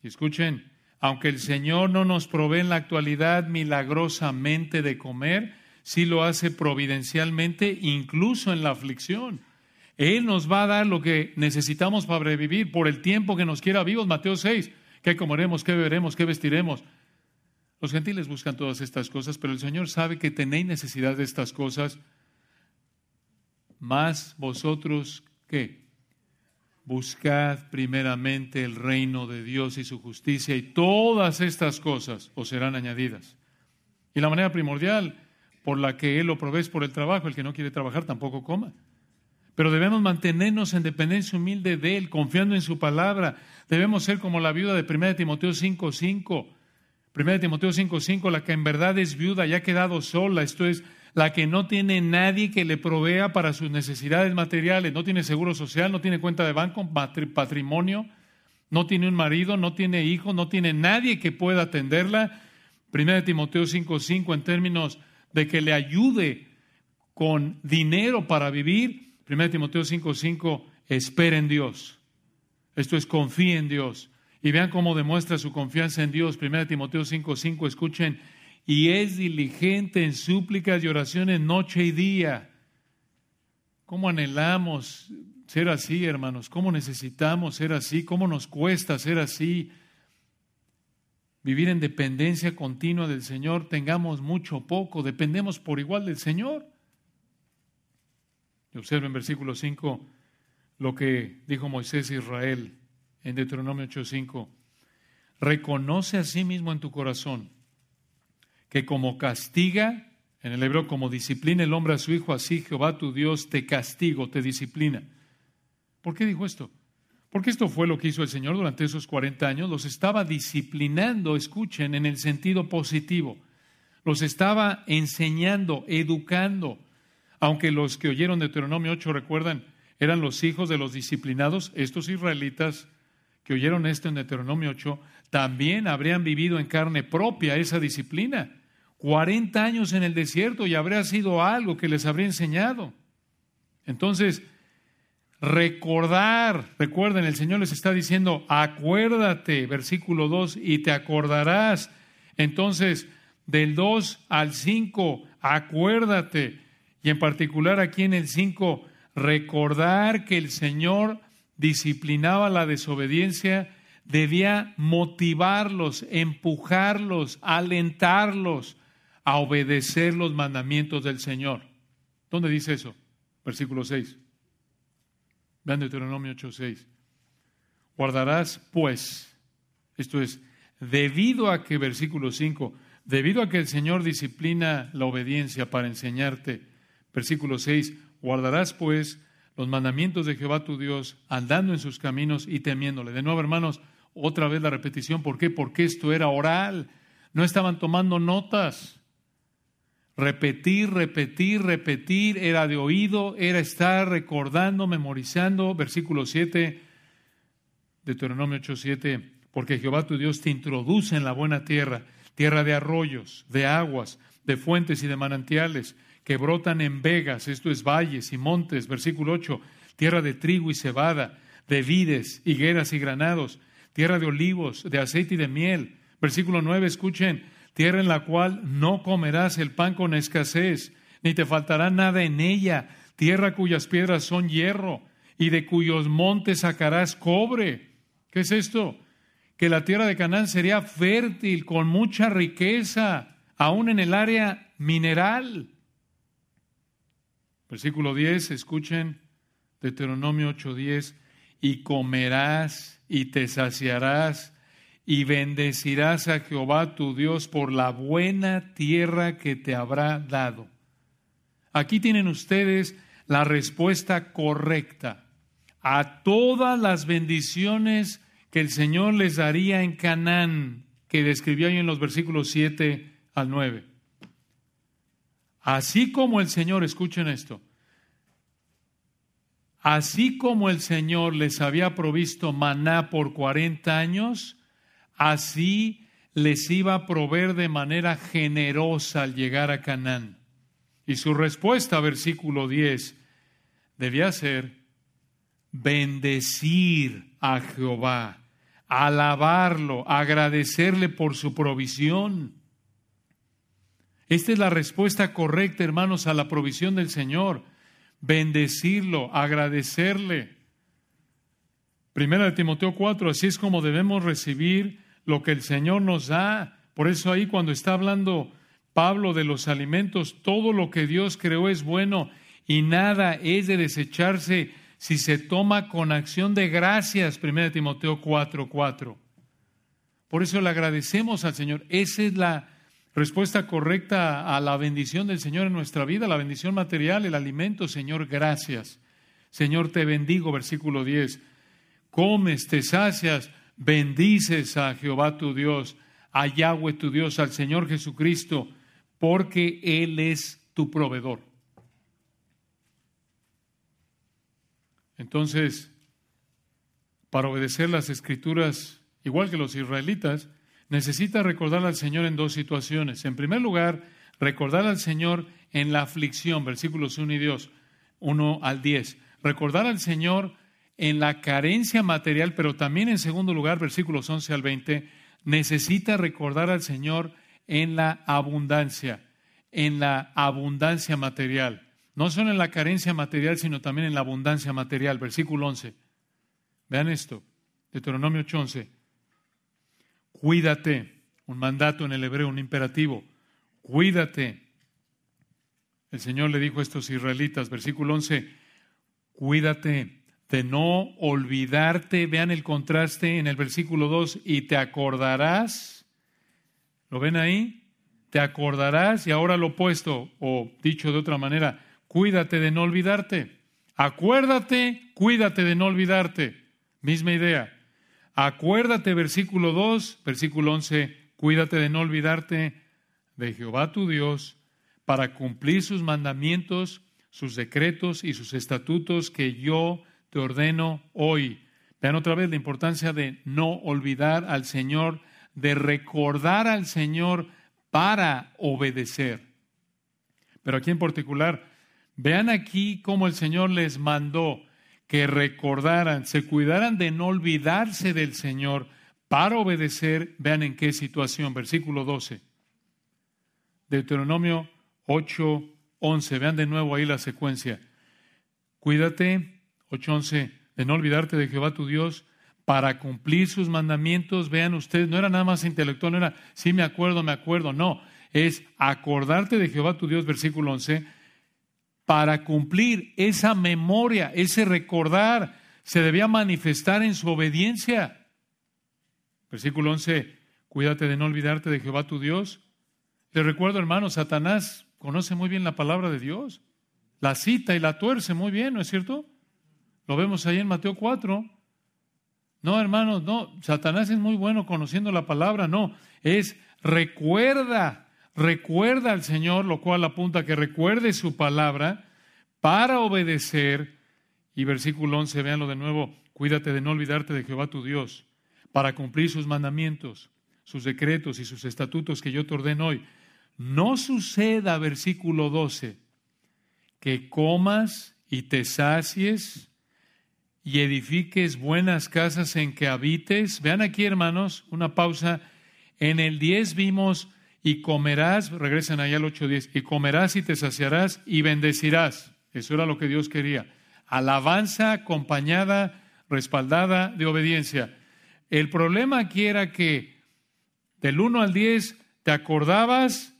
Y escuchen, aunque el Señor no nos provee en la actualidad milagrosamente de comer, sí lo hace providencialmente, incluso en la aflicción. Él nos va a dar lo que necesitamos para vivir por el tiempo que nos quiera vivos. Mateo 6, ¿qué comeremos, qué beberemos, qué vestiremos? Los gentiles buscan todas estas cosas, pero el Señor sabe que tenéis necesidad de estas cosas. Más vosotros, ¿qué? Buscad primeramente el reino de Dios y su justicia y todas estas cosas os serán añadidas. Y la manera primordial por la que Él lo provee por el trabajo, el que no quiere trabajar tampoco coma. Pero debemos mantenernos en dependencia humilde de Él, confiando en su palabra. Debemos ser como la viuda de 1 Timoteo 5.5. 1 Timoteo 5.5, la que en verdad es viuda y ha quedado sola, esto es, la que no tiene nadie que le provea para sus necesidades materiales, no tiene seguro social, no tiene cuenta de banco, patrimonio, no tiene un marido, no tiene hijos, no tiene nadie que pueda atenderla. 1 Timoteo 5.5 en términos de que le ayude con dinero para vivir. 1 Timoteo 5.5, espera en Dios. Esto es, confía en Dios. Y vean cómo demuestra su confianza en Dios. 1 Timoteo 5.5, escuchen, y es diligente en súplicas y oraciones noche y día. ¿Cómo anhelamos ser así, hermanos? ¿Cómo necesitamos ser así? ¿Cómo nos cuesta ser así? Vivir en dependencia continua del Señor, tengamos mucho o poco, dependemos por igual del Señor. Y observen en versículo 5 lo que dijo Moisés a Israel en Deuteronomio 8:5. Reconoce a sí mismo en tu corazón que como castiga, en el hebreo como disciplina el hombre a su hijo, así Jehová tu Dios te castigo, te disciplina. ¿Por qué dijo esto? Porque esto fue lo que hizo el Señor durante esos 40 años. Los estaba disciplinando, escuchen, en el sentido positivo. Los estaba enseñando, educando. Aunque los que oyeron Deuteronomio 8, recuerdan, eran los hijos de los disciplinados, estos israelitas que oyeron esto en Deuteronomio 8, también habrían vivido en carne propia esa disciplina. 40 años en el desierto y habría sido algo que les habría enseñado. Entonces, recordar, recuerden, el Señor les está diciendo, acuérdate, versículo 2, y te acordarás. Entonces, del 2 al 5, acuérdate. Y en particular aquí en el 5, recordar que el Señor disciplinaba la desobediencia debía motivarlos, empujarlos, alentarlos a obedecer los mandamientos del Señor. ¿Dónde dice eso? Versículo 6. Vean Deuteronomio 8:6. Guardarás pues, esto es, debido a que, versículo 5, debido a que el Señor disciplina la obediencia para enseñarte, versículo 6, guardarás pues los mandamientos de Jehová tu Dios, andando en sus caminos y temiéndole. De nuevo, hermanos, otra vez la repetición. ¿Por qué? Porque esto era oral. No estaban tomando notas. Repetir, repetir, repetir. Era de oído, era estar recordando, memorizando. Versículo 7, Deuteronomio 8, 7. Porque Jehová tu Dios te introduce en la buena tierra, tierra de arroyos, de aguas, de fuentes y de manantiales, que brotan en vegas, esto es valles y montes. Versículo 8, tierra de trigo y cebada, de vides, higueras y granados tierra de olivos, de aceite y de miel. Versículo 9, escuchen, tierra en la cual no comerás el pan con escasez, ni te faltará nada en ella, tierra cuyas piedras son hierro, y de cuyos montes sacarás cobre. ¿Qué es esto? Que la tierra de Canaán sería fértil, con mucha riqueza, aún en el área mineral. Versículo 10, escuchen, Deuteronomio 8:10, y comerás y te saciarás y bendecirás a Jehová tu Dios por la buena tierra que te habrá dado. Aquí tienen ustedes la respuesta correcta a todas las bendiciones que el Señor les daría en Canaán, que describió ahí en los versículos 7 al 9. Así como el Señor, escuchen esto, Así como el Señor les había provisto maná por 40 años, así les iba a proveer de manera generosa al llegar a Canaán. Y su respuesta, versículo 10, debía ser bendecir a Jehová, alabarlo, agradecerle por su provisión. Esta es la respuesta correcta, hermanos, a la provisión del Señor. Bendecirlo, agradecerle. Primera de Timoteo 4, así es como debemos recibir lo que el Señor nos da. Por eso ahí cuando está hablando Pablo de los alimentos, todo lo que Dios creó es bueno y nada es de desecharse si se toma con acción de gracias. Primera de Timoteo 4, 4. Por eso le agradecemos al Señor. Esa es la respuesta correcta a la bendición del Señor en nuestra vida, la bendición material, el alimento. Señor, gracias. Señor, te bendigo, versículo 10. Comes, te sacias, bendices a Jehová tu Dios, a Yahweh tu Dios, al Señor Jesucristo, porque Él es tu proveedor. Entonces, para obedecer las escrituras igual que los israelitas, necesita recordar al Señor en dos situaciones. En primer lugar, recordar al Señor en la aflicción, versículos 1 y 2, 1 al 10. Recordar al Señor en la carencia material, pero también en segundo lugar, versículos 11 al 20, necesita recordar al Señor en la abundancia, en la abundancia material. No solo en la carencia material, sino también en la abundancia material. Versículo 11. Vean esto, Deuteronomio 8:11. Cuídate, un mandato en el hebreo, un imperativo. Cuídate. El Señor le dijo a estos israelitas, versículo 11, cuídate de no olvidarte, vean el contraste en el versículo 2, y te acordarás, ¿lo ven ahí? Te acordarás, y ahora lo opuesto, o dicho de otra manera, cuídate de no olvidarte. Acuérdate, cuídate de no olvidarte. Misma idea. Acuérdate, versículo 2, versículo 11, cuídate de no olvidarte de Jehová tu Dios para cumplir sus mandamientos, sus decretos y sus estatutos que yo te ordeno hoy. Vean otra vez la importancia de no olvidar al Señor, de recordar al Señor para obedecer. Pero aquí en particular, vean aquí cómo el Señor les mandó que recordaran, se cuidaran de no olvidarse del Señor para obedecer. Vean en qué situación, versículo 12. Deuteronomio 8, 11. Vean de nuevo ahí la secuencia. Cuídate, 8.11, de no olvidarte de Jehová tu Dios para cumplir sus mandamientos. Vean ustedes, no era nada más intelectual, no era, sí me acuerdo, me acuerdo, no. Es acordarte de Jehová tu Dios, versículo 11, para cumplir esa memoria, ese recordar, se debía manifestar en su obediencia. Versículo 11, cuídate de no olvidarte de Jehová tu Dios. Le recuerdo, hermano, Satanás conoce muy bien la palabra de Dios, la cita y la tuerce muy bien, ¿no es cierto? Lo vemos ahí en Mateo 4. No, hermanos, no, Satanás es muy bueno conociendo la palabra, no, es recuerda recuerda al Señor, lo cual apunta a que recuerde su palabra para obedecer. Y versículo 11, véanlo de nuevo, cuídate de no olvidarte de Jehová tu Dios, para cumplir sus mandamientos, sus decretos y sus estatutos que yo te ordeno hoy. No suceda, versículo 12, que comas y te sacies y edifiques buenas casas en que habites. Vean aquí, hermanos, una pausa. En el 10 vimos y comerás, regresan allá al 8.10, y comerás y te saciarás y bendecirás. Eso era lo que Dios quería. Alabanza acompañada, respaldada de obediencia. El problema aquí era que del 1 al 10 te acordabas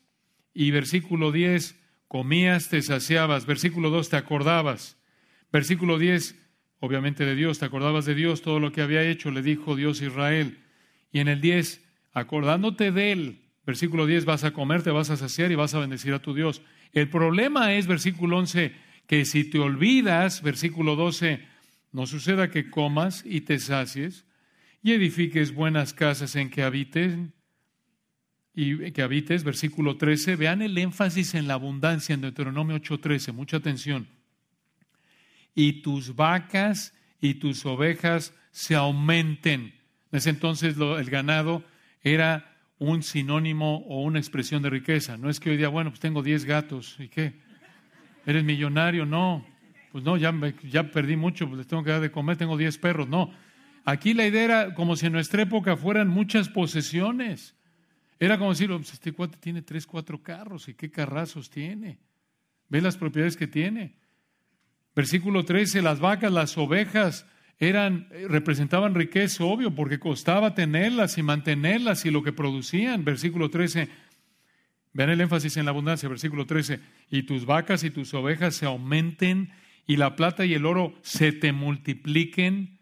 y versículo 10 comías, te saciabas. Versículo 2 te acordabas. Versículo 10, obviamente de Dios, te acordabas de Dios, todo lo que había hecho, le dijo Dios a Israel. Y en el 10, acordándote de Él, Versículo 10, vas a comer, te vas a saciar y vas a bendecir a tu Dios. El problema es, versículo 11, que si te olvidas, versículo 12, no suceda que comas y te sacies y edifiques buenas casas en que habiten y que habites, versículo 13, vean el énfasis en la abundancia en Deuteronomio 8:13, mucha atención. Y tus vacas y tus ovejas se aumenten. En ese entonces el ganado era un sinónimo o una expresión de riqueza. No es que hoy día, bueno, pues tengo 10 gatos, ¿y qué? ¿Eres millonario? No. Pues no, ya, ya perdí mucho, pues les tengo que dar de comer, tengo 10 perros. No. Aquí la idea era como si en nuestra época fueran muchas posesiones. Era como decir, pues este cuate tiene tres, cuatro carros y qué carrazos tiene. Ve las propiedades que tiene. Versículo 13, las vacas, las ovejas eran, representaban riqueza, obvio, porque costaba tenerlas y mantenerlas y lo que producían. Versículo 13, vean el énfasis en la abundancia, versículo 13, y tus vacas y tus ovejas se aumenten y la plata y el oro se te multipliquen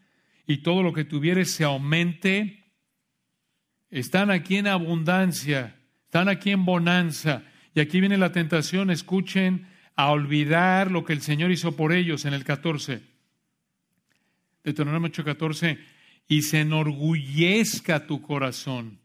y todo lo que tuvieres se aumente están aquí en abundancia, están aquí en bonanza. Y aquí viene la tentación, escuchen, a olvidar lo que el Señor hizo por ellos en el 14. Deuteronomio 14. y se enorgullezca tu corazón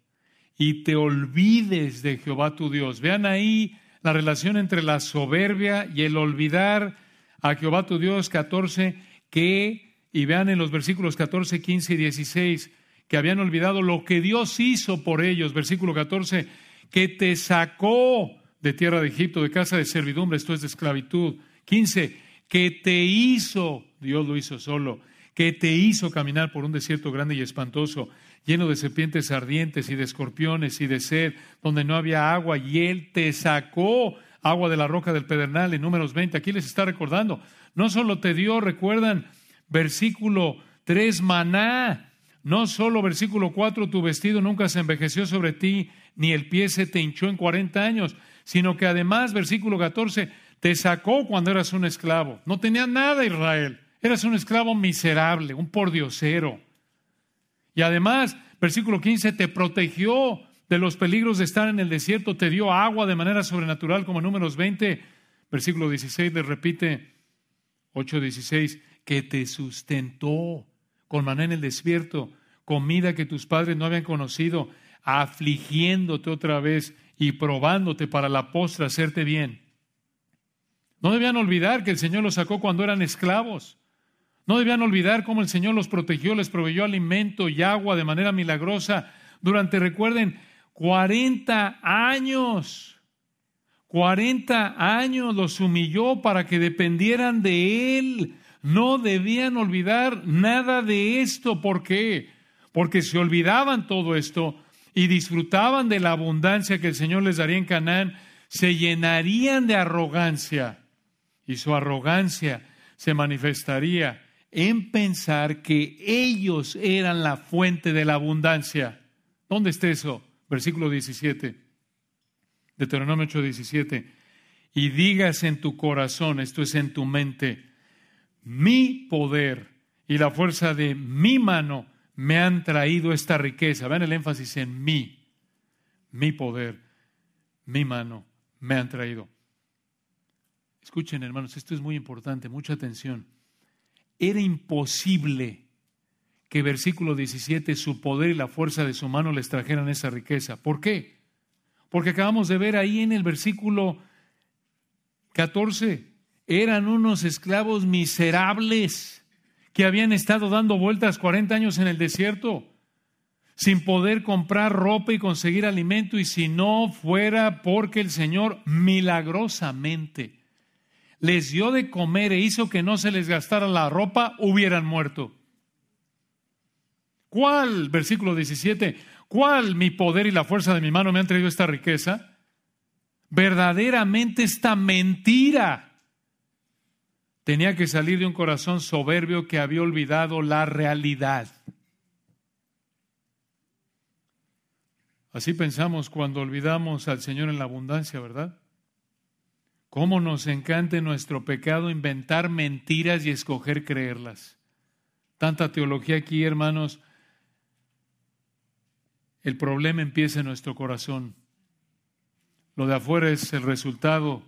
y te olvides de Jehová tu Dios. Vean ahí la relación entre la soberbia y el olvidar a Jehová tu Dios 14, que, y vean en los versículos 14, 15 y 16, que habían olvidado lo que Dios hizo por ellos. Versículo 14, que te sacó de tierra de Egipto, de casa de servidumbre, esto es de esclavitud. 15, que te hizo, Dios lo hizo solo, que te hizo caminar por un desierto grande y espantoso, lleno de serpientes ardientes y de escorpiones y de sed, donde no había agua, y Él te sacó agua de la roca del pedernal en números 20. Aquí les está recordando, no solo te dio, recuerdan, versículo 3, maná, no solo versículo 4, tu vestido nunca se envejeció sobre ti, ni el pie se te hinchó en 40 años, sino que además, versículo 14, te sacó cuando eras un esclavo. No tenía nada Israel. Eras un esclavo miserable, un pordiosero. Y además, versículo 15, te protegió de los peligros de estar en el desierto, te dio agua de manera sobrenatural, como en números 20. Versículo 16 le repite, 8.16, que te sustentó con maná en el desierto, comida que tus padres no habían conocido, afligiéndote otra vez y probándote para la postra hacerte bien. No debían olvidar que el Señor los sacó cuando eran esclavos. No debían olvidar cómo el Señor los protegió, les proveyó alimento y agua de manera milagrosa durante, recuerden, 40 años. 40 años los humilló para que dependieran de Él. No debían olvidar nada de esto. ¿Por qué? Porque se olvidaban todo esto y disfrutaban de la abundancia que el Señor les daría en Canaán, se llenarían de arrogancia y su arrogancia se manifestaría en pensar que ellos eran la fuente de la abundancia. ¿Dónde está eso? Versículo 17. Deuteronomio 8, 17. Y digas en tu corazón, esto es en tu mente, mi poder y la fuerza de mi mano me han traído esta riqueza. Vean el énfasis en mí. Mi poder, mi mano me han traído. Escuchen, hermanos, esto es muy importante, mucha atención. Era imposible que versículo 17, su poder y la fuerza de su mano les trajeran esa riqueza. ¿Por qué? Porque acabamos de ver ahí en el versículo 14, eran unos esclavos miserables que habían estado dando vueltas 40 años en el desierto sin poder comprar ropa y conseguir alimento y si no fuera porque el Señor milagrosamente les dio de comer e hizo que no se les gastara la ropa, hubieran muerto. ¿Cuál, versículo 17, cuál mi poder y la fuerza de mi mano me han traído esta riqueza? Verdaderamente esta mentira tenía que salir de un corazón soberbio que había olvidado la realidad. Así pensamos cuando olvidamos al Señor en la abundancia, ¿verdad? Cómo nos encanta en nuestro pecado inventar mentiras y escoger creerlas. Tanta teología aquí, hermanos. El problema empieza en nuestro corazón. Lo de afuera es el resultado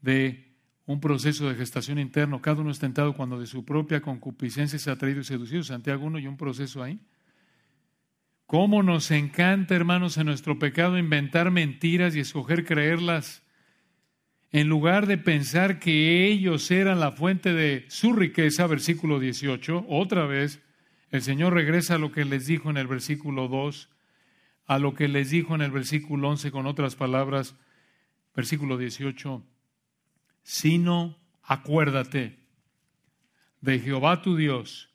de un proceso de gestación interno. Cada uno es tentado cuando de su propia concupiscencia se ha traído y seducido. Santiago 1 y un proceso ahí. ¿Cómo nos encanta, hermanos, en nuestro pecado inventar mentiras y escoger creerlas? En lugar de pensar que ellos eran la fuente de su riqueza, versículo 18, otra vez el Señor regresa a lo que les dijo en el versículo 2, a lo que les dijo en el versículo 11 con otras palabras, versículo 18 sino acuérdate de Jehová tu Dios,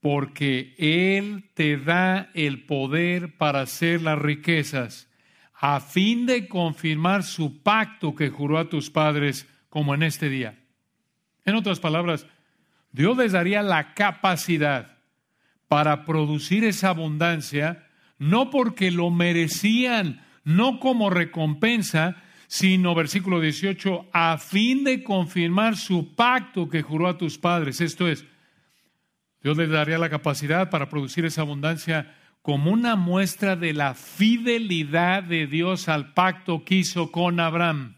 porque Él te da el poder para hacer las riquezas, a fin de confirmar su pacto que juró a tus padres como en este día. En otras palabras, Dios les daría la capacidad para producir esa abundancia, no porque lo merecían, no como recompensa, sino, versículo 18, a fin de confirmar su pacto que juró a tus padres. Esto es, Dios les daría la capacidad para producir esa abundancia como una muestra de la fidelidad de Dios al pacto que hizo con Abraham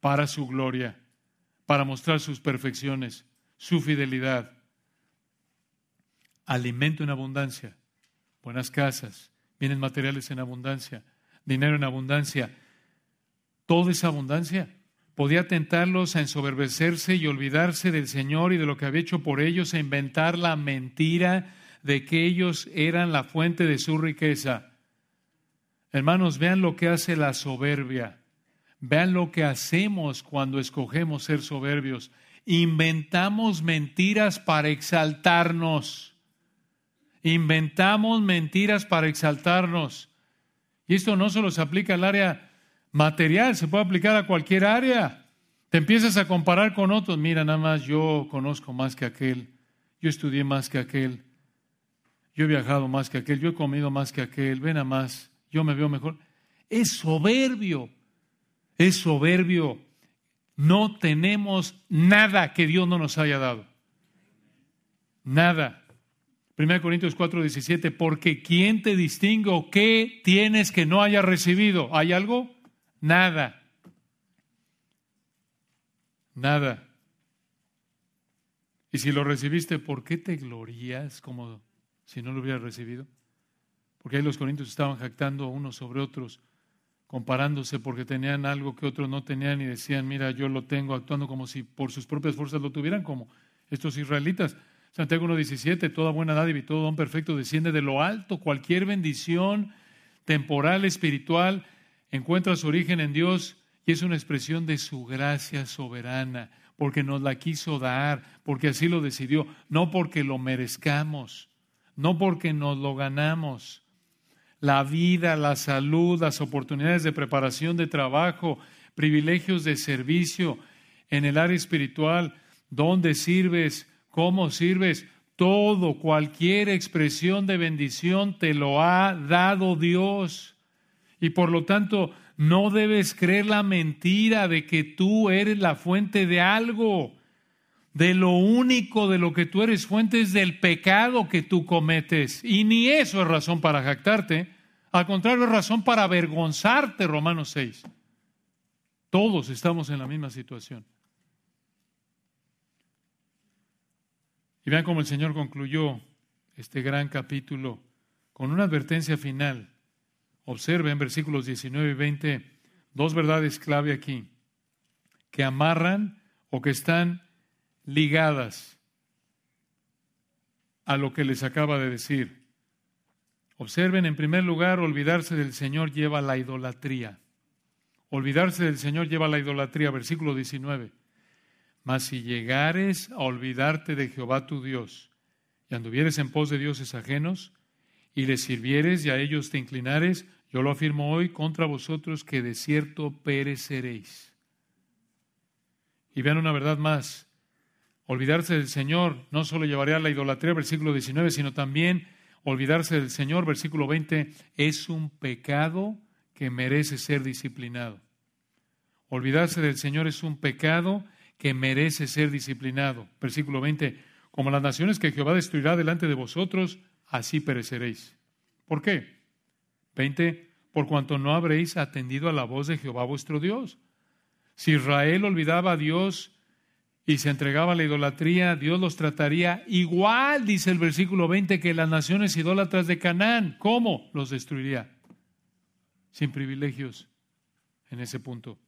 para su gloria, para mostrar sus perfecciones, su fidelidad. Alimento en abundancia, buenas casas, bienes materiales en abundancia, dinero en abundancia, toda esa abundancia podía tentarlos a ensoberbecerse y olvidarse del Señor y de lo que había hecho por ellos, a inventar la mentira de que ellos eran la fuente de su riqueza. Hermanos, vean lo que hace la soberbia. Vean lo que hacemos cuando escogemos ser soberbios. Inventamos mentiras para exaltarnos. Inventamos mentiras para exaltarnos. Y esto no solo se aplica al área material, se puede aplicar a cualquier área. Te empiezas a comparar con otros. Mira, nada más yo conozco más que aquel. Yo estudié más que aquel yo he viajado más que aquel, yo he comido más que aquel, ven a más, yo me veo mejor. Es soberbio, es soberbio. No tenemos nada que Dios no nos haya dado. Nada. 1 Corintios 4, 17, porque ¿quién te distingue qué tienes que no haya recibido? ¿Hay algo? Nada. Nada. Y si lo recibiste, ¿por qué te glorías como si no lo hubiera recibido? Porque ahí los corintios estaban jactando unos sobre otros, comparándose porque tenían algo que otros no tenían y decían, mira, yo lo tengo, actuando como si por sus propias fuerzas lo tuvieran, como estos israelitas. Santiago 1.17, toda buena dádiva y todo don perfecto desciende de lo alto, cualquier bendición temporal, espiritual, encuentra su origen en Dios y es una expresión de su gracia soberana, porque nos la quiso dar, porque así lo decidió, no porque lo merezcamos no porque nos lo ganamos. La vida, la salud, las oportunidades de preparación de trabajo, privilegios de servicio en el área espiritual, dónde sirves, cómo sirves, todo, cualquier expresión de bendición te lo ha dado Dios. Y por lo tanto, no debes creer la mentira de que tú eres la fuente de algo de lo único de lo que tú eres fuente es del pecado que tú cometes. Y ni eso es razón para jactarte. Al contrario, es razón para avergonzarte, Romanos 6. Todos estamos en la misma situación. Y vean cómo el Señor concluyó este gran capítulo con una advertencia final. Observen versículos 19 y 20 dos verdades clave aquí, que amarran o que están ligadas a lo que les acaba de decir. Observen, en primer lugar, olvidarse del Señor lleva la idolatría. Olvidarse del Señor lleva la idolatría, versículo 19. Mas si llegares a olvidarte de Jehová tu Dios y anduvieres en pos de dioses ajenos y les sirvieres y a ellos te inclinares, yo lo afirmo hoy contra vosotros que de cierto pereceréis. Y vean una verdad más, Olvidarse del Señor no solo llevaría a la idolatría, versículo 19, sino también olvidarse del Señor, versículo 20, es un pecado que merece ser disciplinado. Olvidarse del Señor es un pecado que merece ser disciplinado. Versículo 20, como las naciones que Jehová destruirá delante de vosotros, así pereceréis. ¿Por qué? 20, por cuanto no habréis atendido a la voz de Jehová vuestro Dios. Si Israel olvidaba a Dios y se entregaba a la idolatría, Dios los trataría igual, dice el versículo 20, que las naciones idólatras de Canaán. ¿Cómo? Los destruiría. Sin privilegios en ese punto.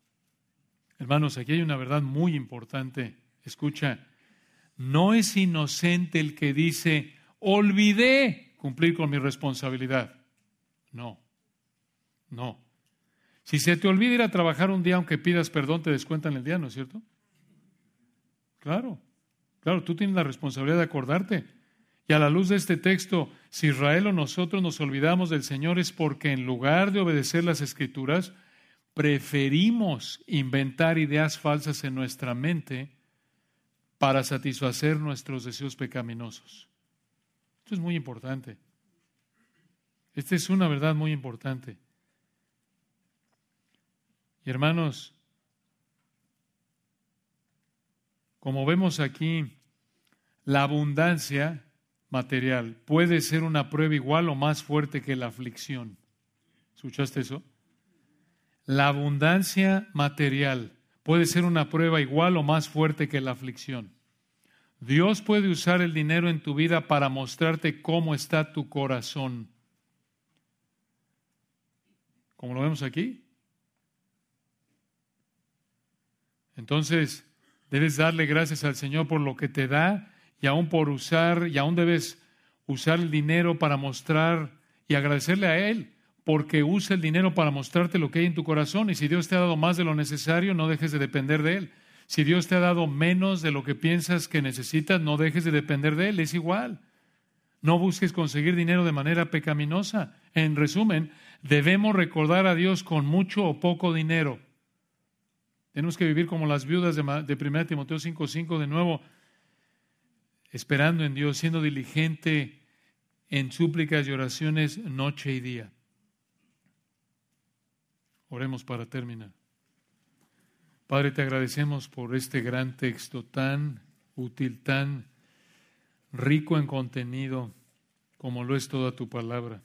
Hermanos, aquí hay una verdad muy importante. Escucha, no es inocente el que dice, olvidé cumplir con mi responsabilidad. No, no. Si se te olvida ir a trabajar un día, aunque pidas perdón, te descuentan el día, ¿no es cierto? Claro, claro, tú tienes la responsabilidad de acordarte. Y a la luz de este texto, si Israel o nosotros nos olvidamos del Señor es porque en lugar de obedecer las escrituras, preferimos inventar ideas falsas en nuestra mente para satisfacer nuestros deseos pecaminosos. Esto es muy importante. Esta es una verdad muy importante. Y hermanos, como vemos aquí, la abundancia material puede ser una prueba igual o más fuerte que la aflicción. ¿Escuchaste eso? La abundancia material puede ser una prueba igual o más fuerte que la aflicción. Dios puede usar el dinero en tu vida para mostrarte cómo está tu corazón. Como lo vemos aquí. Entonces, debes darle gracias al Señor por lo que te da y aún por usar, y aún debes usar el dinero para mostrar y agradecerle a Él porque usa el dinero para mostrarte lo que hay en tu corazón. Y si Dios te ha dado más de lo necesario, no dejes de depender de Él. Si Dios te ha dado menos de lo que piensas que necesitas, no dejes de depender de Él. Es igual. No busques conseguir dinero de manera pecaminosa. En resumen, debemos recordar a Dios con mucho o poco dinero. Tenemos que vivir como las viudas de, 1 Timoteo 5:5 de nuevo, esperando en Dios, siendo diligente en súplicas y oraciones noche y día. Oremos para terminar. Padre, te agradecemos por este gran texto tan útil, tan rico en contenido, como lo es toda tu palabra.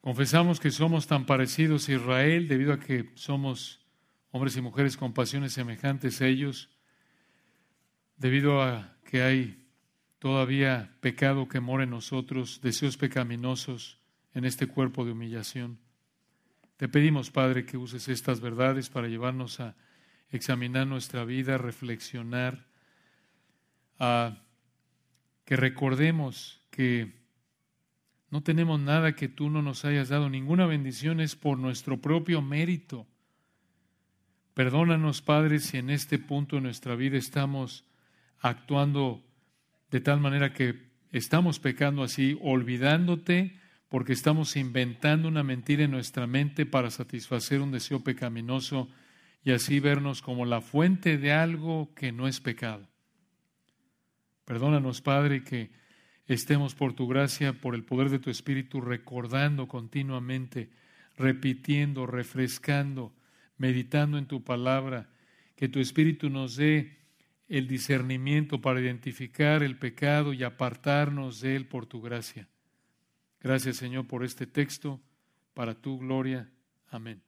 Confesamos que somos tan parecidos a Israel debido a que somos hombres y mujeres con pasiones semejantes a ellos, debido a que hay todavía pecado que mora en nosotros, deseos pecaminosos en este cuerpo de humillación. Te pedimos, Padre, que uses estas verdades para llevarnos a examinar nuestra vida, reflexionar, a que recordemos que no tenemos nada que tú no nos hayas dado, ninguna bendición es por nuestro propio mérito. Perdónanos, Padre, si en este punto de nuestra vida estamos actuando de tal manera que estamos pecando así, olvidándote porque estamos inventando una mentira en nuestra mente para satisfacer un deseo pecaminoso y así vernos como la fuente de algo que no es pecado. Perdónanos, Padre, que estemos por tu gracia, por el poder de tu Espíritu, recordando continuamente, repitiendo, refrescando, meditando en tu palabra, que tu Espíritu nos dé el discernimiento para identificar el pecado y apartarnos de él por tu gracia. Gracias Señor por este texto, para tu gloria. Amén.